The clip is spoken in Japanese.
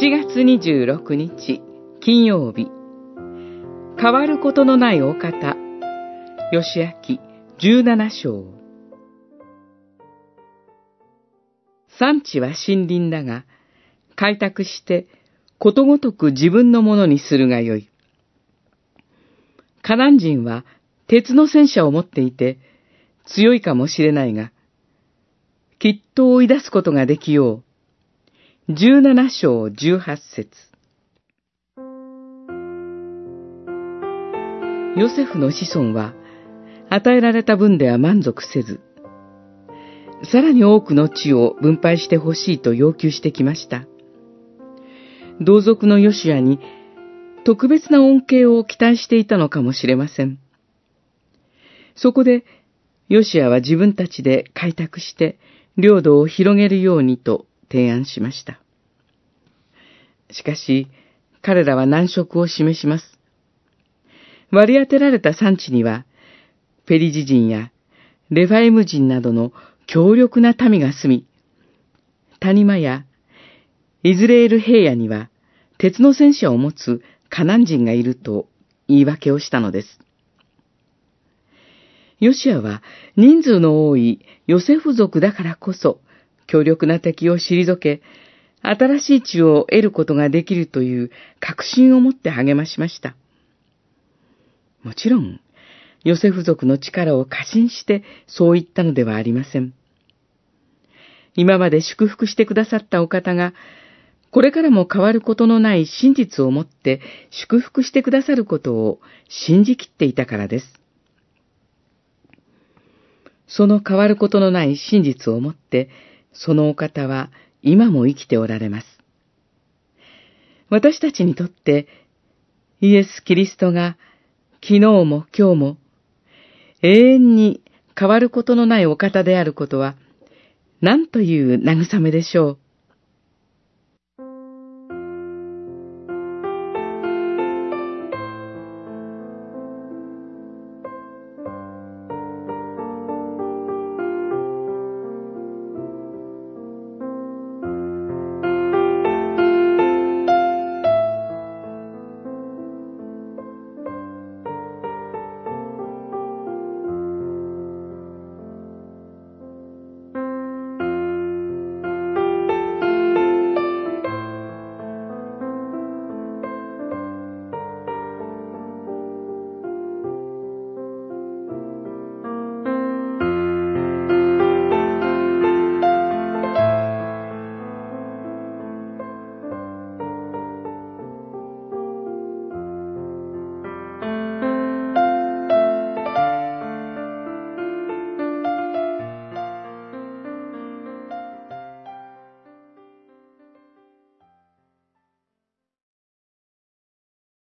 7月26日金曜日変わることのないお方吉明17章産地は森林だが開拓してことごとく自分のものにするがよい。カナン人は鉄の戦車を持っていて強いかもしれないが、きっと追い出すことができよう。17章18節ヨセフの子孫は、与えられた分では満足せず、さらに多くの地を分配してほしいと要求してきました。同族のヨシアに特別な恩恵を期待していたのかもしれません。そこで、ヨシアは自分たちで開拓して領土を広げるようにと提案しました。しかし、彼らは難色を示します。割り当てられた産地には、ペリジ人やレファイム人などの強力な民が住み、谷間やイズレール平野には鉄の戦車を持つカナン人がいると言い訳をしたのです。ヨシアは人数の多いヨセフ族だからこそ強力な敵を退け、新しい地を得ることができるという確信を持って励ましました。もちろん、ヨセフ族の力を過信してそう言ったのではありません。今まで祝福してくださったお方が、これからも変わることのない真実をもって祝福してくださることを信じきっていたからです。その変わることのない真実をもって、そのお方は今も生きておられます。私たちにとってイエス・キリストが昨日も今日も永遠に変わることのないお方であることは何という慰めでしょう？